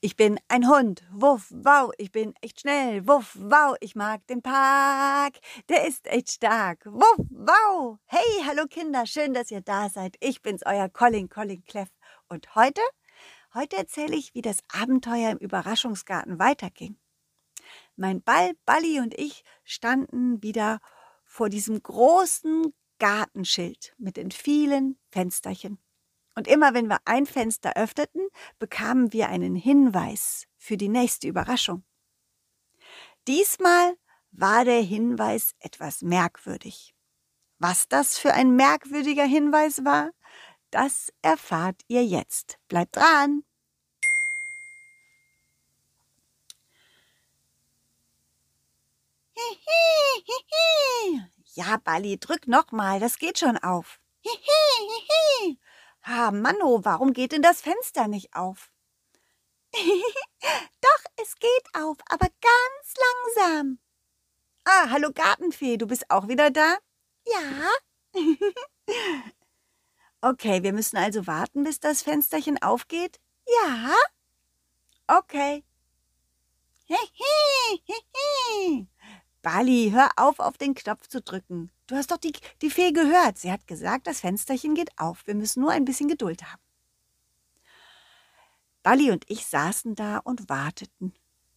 Ich bin ein Hund, wuff, wow, ich bin echt schnell, wuff, wow, ich mag den Park, der ist echt stark, wuff, wow. Hey, hallo Kinder, schön, dass ihr da seid. Ich bin's, euer Colin, Colin Cleff. Und heute, heute erzähle ich, wie das Abenteuer im Überraschungsgarten weiterging. Mein Ball, Balli und ich standen wieder vor diesem großen Gartenschild mit den vielen Fensterchen. Und immer wenn wir ein Fenster öffneten, bekamen wir einen Hinweis für die nächste Überraschung. Diesmal war der Hinweis etwas merkwürdig. Was das für ein merkwürdiger Hinweis war, das erfahrt ihr jetzt. Bleibt dran! Ja, Balli, drück nochmal, das geht schon auf. Ah, Manno, warum geht denn das Fenster nicht auf? Doch, es geht auf, aber ganz langsam. Ah, hallo Gartenfee, du bist auch wieder da? Ja. okay, wir müssen also warten, bis das Fensterchen aufgeht? Ja. Okay. Bali, hör auf, auf den Knopf zu drücken. Du hast doch die, die Fee gehört. Sie hat gesagt, das Fensterchen geht auf. Wir müssen nur ein bisschen Geduld haben. Bali und ich saßen da und warteten.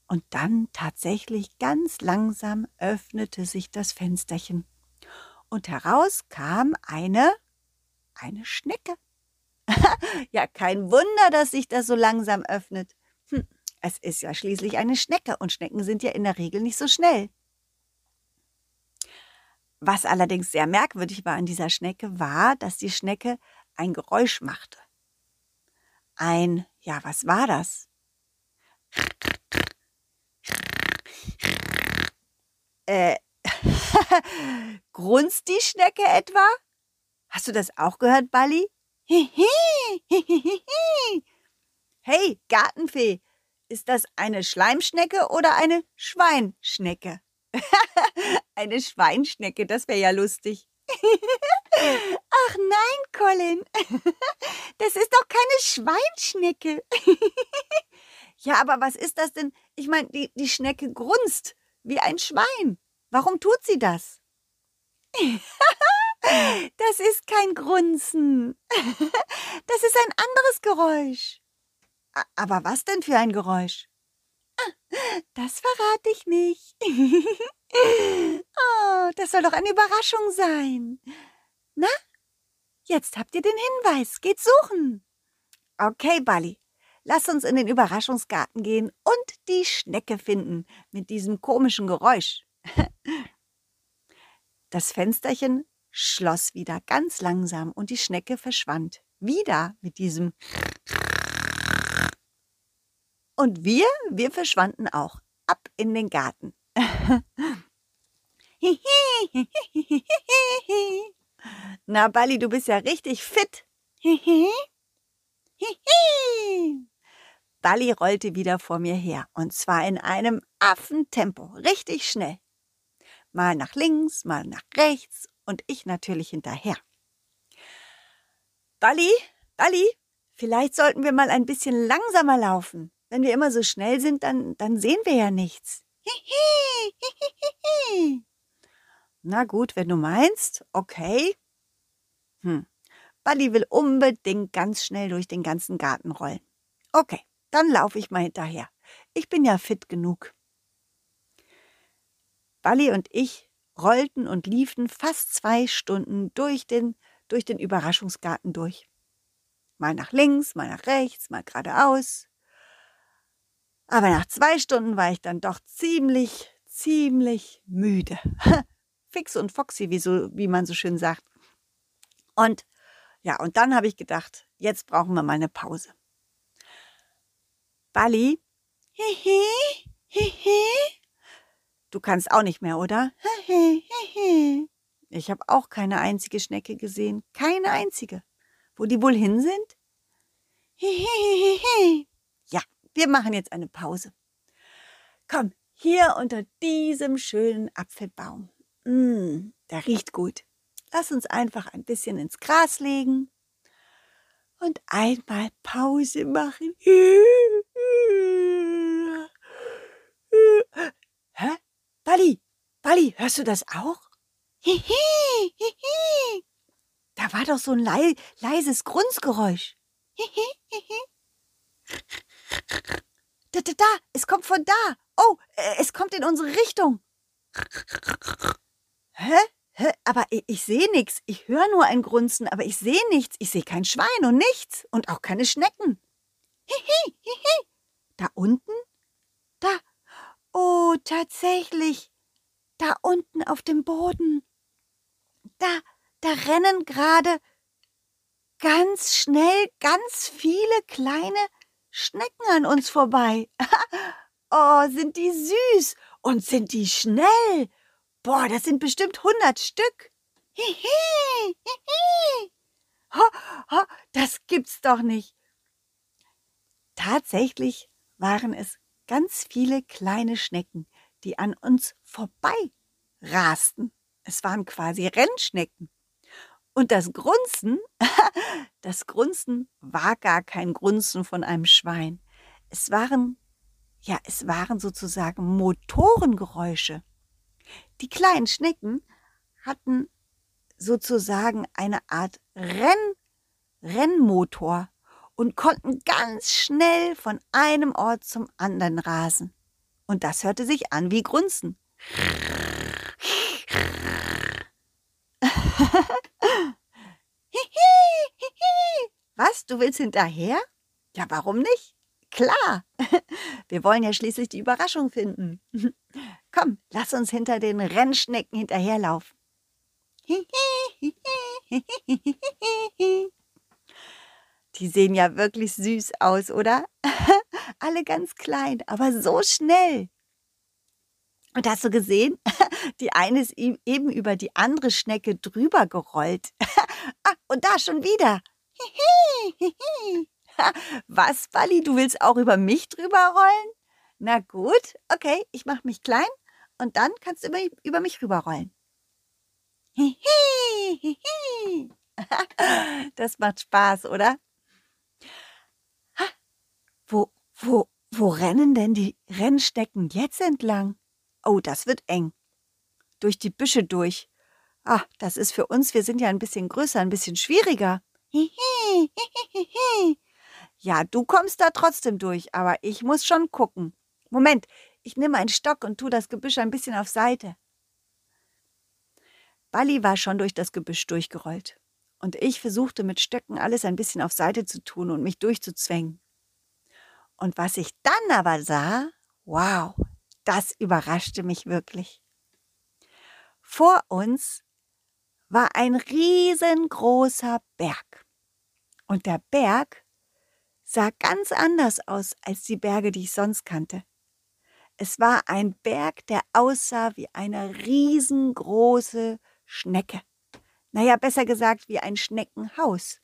Und dann tatsächlich ganz langsam öffnete sich das Fensterchen. Und heraus kam eine, eine Schnecke. ja, kein Wunder, dass sich das so langsam öffnet. Hm, es ist ja schließlich eine Schnecke und Schnecken sind ja in der Regel nicht so schnell. Was allerdings sehr merkwürdig war an dieser Schnecke, war, dass die Schnecke ein Geräusch machte. Ein, ja, was war das? Äh, grunzt die Schnecke etwa? Hast du das auch gehört, Balli? Hey, Gartenfee, ist das eine Schleimschnecke oder eine Schweinschnecke? Eine Schweinschnecke, das wäre ja lustig. Ach nein, Colin. Das ist doch keine Schweinschnecke. Ja, aber was ist das denn? Ich meine, die, die Schnecke grunzt wie ein Schwein. Warum tut sie das? Das ist kein Grunzen. Das ist ein anderes Geräusch. Aber was denn für ein Geräusch? Das verrate ich nicht. oh, das soll doch eine Überraschung sein. Na, jetzt habt ihr den Hinweis. Geht suchen. Okay, Bali. Lass uns in den Überraschungsgarten gehen und die Schnecke finden mit diesem komischen Geräusch. Das Fensterchen schloss wieder ganz langsam und die Schnecke verschwand wieder mit diesem und wir, wir verschwanden auch ab in den Garten. Na, Bali, du bist ja richtig fit. Bali rollte wieder vor mir her, und zwar in einem Affentempo, richtig schnell. Mal nach links, mal nach rechts und ich natürlich hinterher. Bali, Bali, vielleicht sollten wir mal ein bisschen langsamer laufen. Wenn wir immer so schnell sind, dann, dann sehen wir ja nichts. Na gut, wenn du meinst, okay. Hm. Buddy will unbedingt ganz schnell durch den ganzen Garten rollen. Okay, dann laufe ich mal hinterher. Ich bin ja fit genug. Bali und ich rollten und liefen fast zwei Stunden durch den, durch den Überraschungsgarten durch. Mal nach links, mal nach rechts, mal geradeaus. Aber nach zwei Stunden war ich dann doch ziemlich, ziemlich müde. Fix und foxy, wie, so, wie man so schön sagt. Und ja, und dann habe ich gedacht, jetzt brauchen wir mal eine Pause. Bali? Hihi, hihi. Du kannst auch nicht mehr, oder? Ich habe auch keine einzige Schnecke gesehen. Keine einzige. Wo die wohl hin sind? Hihihihi. Wir machen jetzt eine Pause. Komm, hier unter diesem schönen Apfelbaum. Mm, der riecht gut. Lass uns einfach ein bisschen ins Gras legen und einmal Pause machen. Hä? Bali, Bali, hörst du das auch? Da war doch so ein leises Grunzgeräusch. Da, da, da, es kommt von da. Oh, äh, es kommt in unsere Richtung. Hä? Hä? Aber ich, ich sehe nichts. Ich höre nur ein Grunzen, aber ich sehe nichts. Ich sehe kein Schwein und nichts. Und auch keine Schnecken. Hihi, hihi. Da unten? Da. Oh, tatsächlich. Da unten auf dem Boden. Da, da rennen gerade ganz schnell ganz viele kleine Schnecken an uns vorbei. oh, sind die süß und sind die schnell. Boah, das sind bestimmt hundert Stück. Hihi, hihi. Ho, ho, das gibt's doch nicht. Tatsächlich waren es ganz viele kleine Schnecken, die an uns vorbei rasten. Es waren quasi Rennschnecken. Und das Grunzen, das Grunzen war gar kein Grunzen von einem Schwein. Es waren, ja, es waren sozusagen Motorengeräusche. Die kleinen Schnecken hatten sozusagen eine Art Renn, Rennmotor und konnten ganz schnell von einem Ort zum anderen rasen. Und das hörte sich an wie Grunzen. Was, du willst hinterher? Ja, warum nicht? Klar, wir wollen ja schließlich die Überraschung finden. Komm, lass uns hinter den Rennschnecken hinterherlaufen. Die sehen ja wirklich süß aus, oder? Alle ganz klein, aber so schnell. Und hast du gesehen? Die eine ist eben über die andere Schnecke drüber gerollt. ah, und da schon wieder. Was, Bali, du willst auch über mich drüber rollen? Na gut, okay, ich mach mich klein und dann kannst du über, über mich rüberrollen. Das macht Spaß, oder? Wo, wo, wo rennen denn die Rennstecken jetzt entlang? Oh, das wird eng. Durch die Büsche durch. Ah, das ist für uns, wir sind ja ein bisschen größer, ein bisschen schwieriger. Ja, du kommst da trotzdem durch, aber ich muss schon gucken. Moment, ich nehme einen Stock und tu das Gebüsch ein bisschen auf Seite. Balli war schon durch das Gebüsch durchgerollt. Und ich versuchte mit Stöcken alles ein bisschen auf Seite zu tun und mich durchzuzwängen. Und was ich dann aber sah, wow, das überraschte mich wirklich. Vor uns war ein riesengroßer Berg. Und der Berg sah ganz anders aus als die Berge, die ich sonst kannte. Es war ein Berg, der aussah wie eine riesengroße Schnecke. Naja, besser gesagt wie ein Schneckenhaus.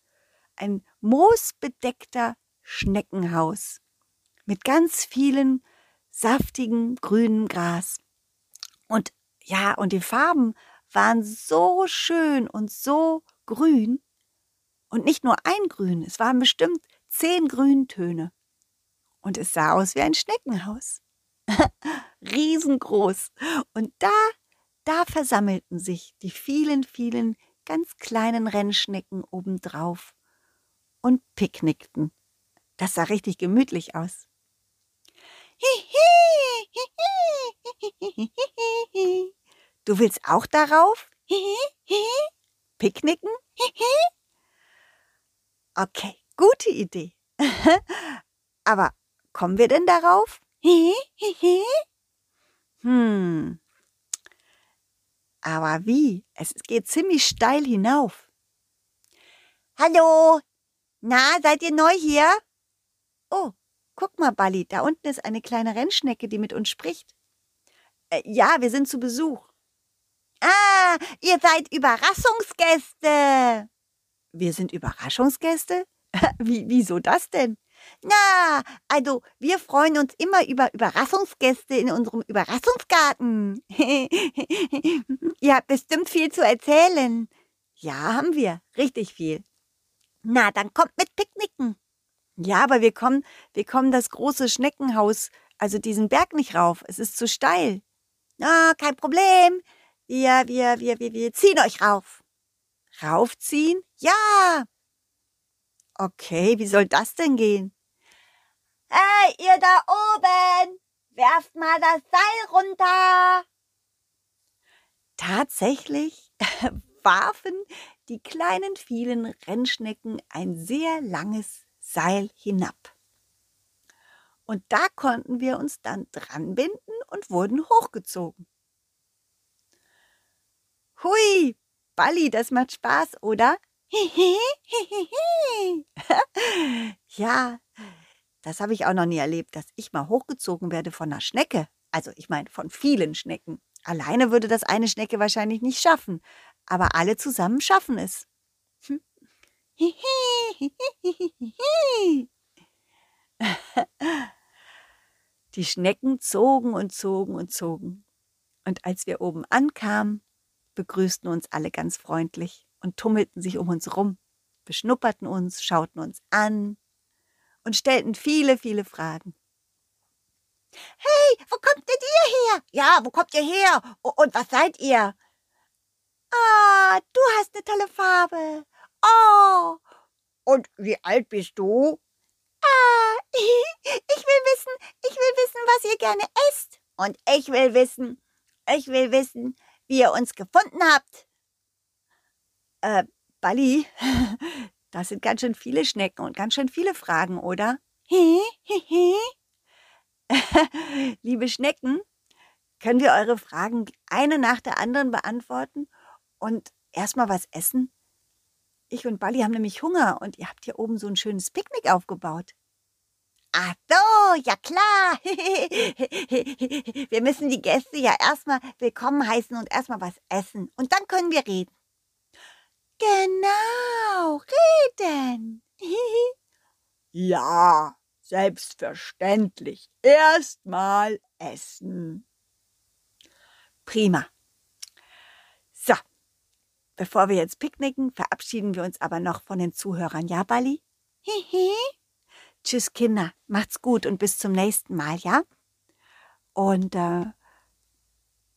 Ein moosbedeckter Schneckenhaus mit ganz vielen saftigen grünen Gras. Und ja, und die Farben waren so schön und so grün. Und nicht nur ein Grün, es waren bestimmt zehn Grüntöne. Und es sah aus wie ein Schneckenhaus. Riesengroß. Und da, da versammelten sich die vielen, vielen ganz kleinen Rennschnecken obendrauf und picknickten. Das sah richtig gemütlich aus. Du willst auch darauf? Picknicken? Okay, gute Idee. Aber kommen wir denn darauf? Hm. Aber wie? Es geht ziemlich steil hinauf. Hallo? Na, seid ihr neu hier? Oh, Guck mal, Bali, da unten ist eine kleine Rennschnecke, die mit uns spricht. Äh, ja, wir sind zu Besuch. Ah, ihr seid Überraschungsgäste. Wir sind Überraschungsgäste? Wie, wieso das denn? Na, also wir freuen uns immer über Überraschungsgäste in unserem Überraschungsgarten. Ihr habt bestimmt viel zu erzählen. Ja, haben wir. Richtig viel. Na, dann kommt mit Picknicken. Ja, aber wir kommen, wir kommen das große Schneckenhaus, also diesen Berg nicht rauf. Es ist zu steil. Na, kein Problem. Wir, wir, wir, wir, wir ziehen euch rauf. Raufziehen? Ja. Okay, wie soll das denn gehen? Hey, ihr da oben! Werft mal das Seil runter! Tatsächlich warfen die kleinen vielen Rennschnecken ein sehr langes Seil hinab. Und da konnten wir uns dann dranbinden und wurden hochgezogen. Hui, Balli, das macht Spaß, oder? ja, das habe ich auch noch nie erlebt, dass ich mal hochgezogen werde von einer Schnecke. Also ich meine von vielen Schnecken. Alleine würde das eine Schnecke wahrscheinlich nicht schaffen, aber alle zusammen schaffen es. Die Schnecken zogen und zogen und zogen. Und als wir oben ankamen, begrüßten uns alle ganz freundlich und tummelten sich um uns rum, beschnupperten uns, schauten uns an und stellten viele, viele Fragen. Hey, wo kommt denn ihr her? Ja, wo kommt ihr her? Und was seid ihr? Ah, du hast eine tolle Farbe. Oh. Und wie alt bist du? Ah, ich will wissen, ich will wissen, was ihr gerne esst. Und ich will wissen, ich will wissen, wie ihr uns gefunden habt. Äh, Bali, das sind ganz schön viele Schnecken und ganz schön viele Fragen, oder? Liebe Schnecken, können wir eure Fragen eine nach der anderen beantworten und erstmal was essen? Ich und Bali haben nämlich Hunger und ihr habt hier oben so ein schönes Picknick aufgebaut. Ach so, ja klar. wir müssen die Gäste ja erstmal willkommen heißen und erstmal was essen. Und dann können wir reden. Genau, reden. ja, selbstverständlich. Erstmal essen. Prima. So, bevor wir jetzt picknicken, verabschieden wir uns aber noch von den Zuhörern. Ja, Bali? Hihi. Tschüss, Kinder. Macht's gut und bis zum nächsten Mal, ja? Und äh,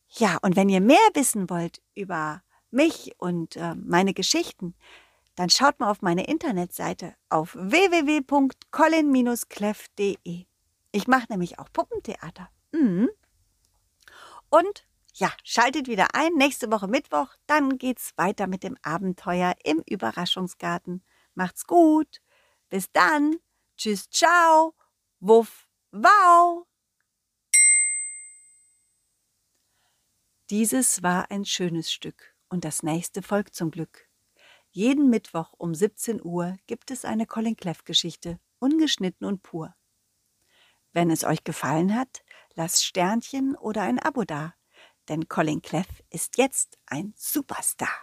ja, und wenn ihr mehr wissen wollt über mich und äh, meine Geschichten, dann schaut mal auf meine Internetseite auf www.colin-cleff.de. Ich mache nämlich auch Puppentheater. Mhm. Und ja, schaltet wieder ein. Nächste Woche Mittwoch, dann geht's weiter mit dem Abenteuer im Überraschungsgarten. Macht's gut. Bis dann. Tschüss, ciao. Wuff, wow. Dieses war ein schönes Stück und das nächste folgt zum Glück. Jeden Mittwoch um 17 Uhr gibt es eine Colin Cleff Geschichte, ungeschnitten und pur. Wenn es euch gefallen hat, lasst Sternchen oder ein Abo da, denn Colin Cleff ist jetzt ein Superstar.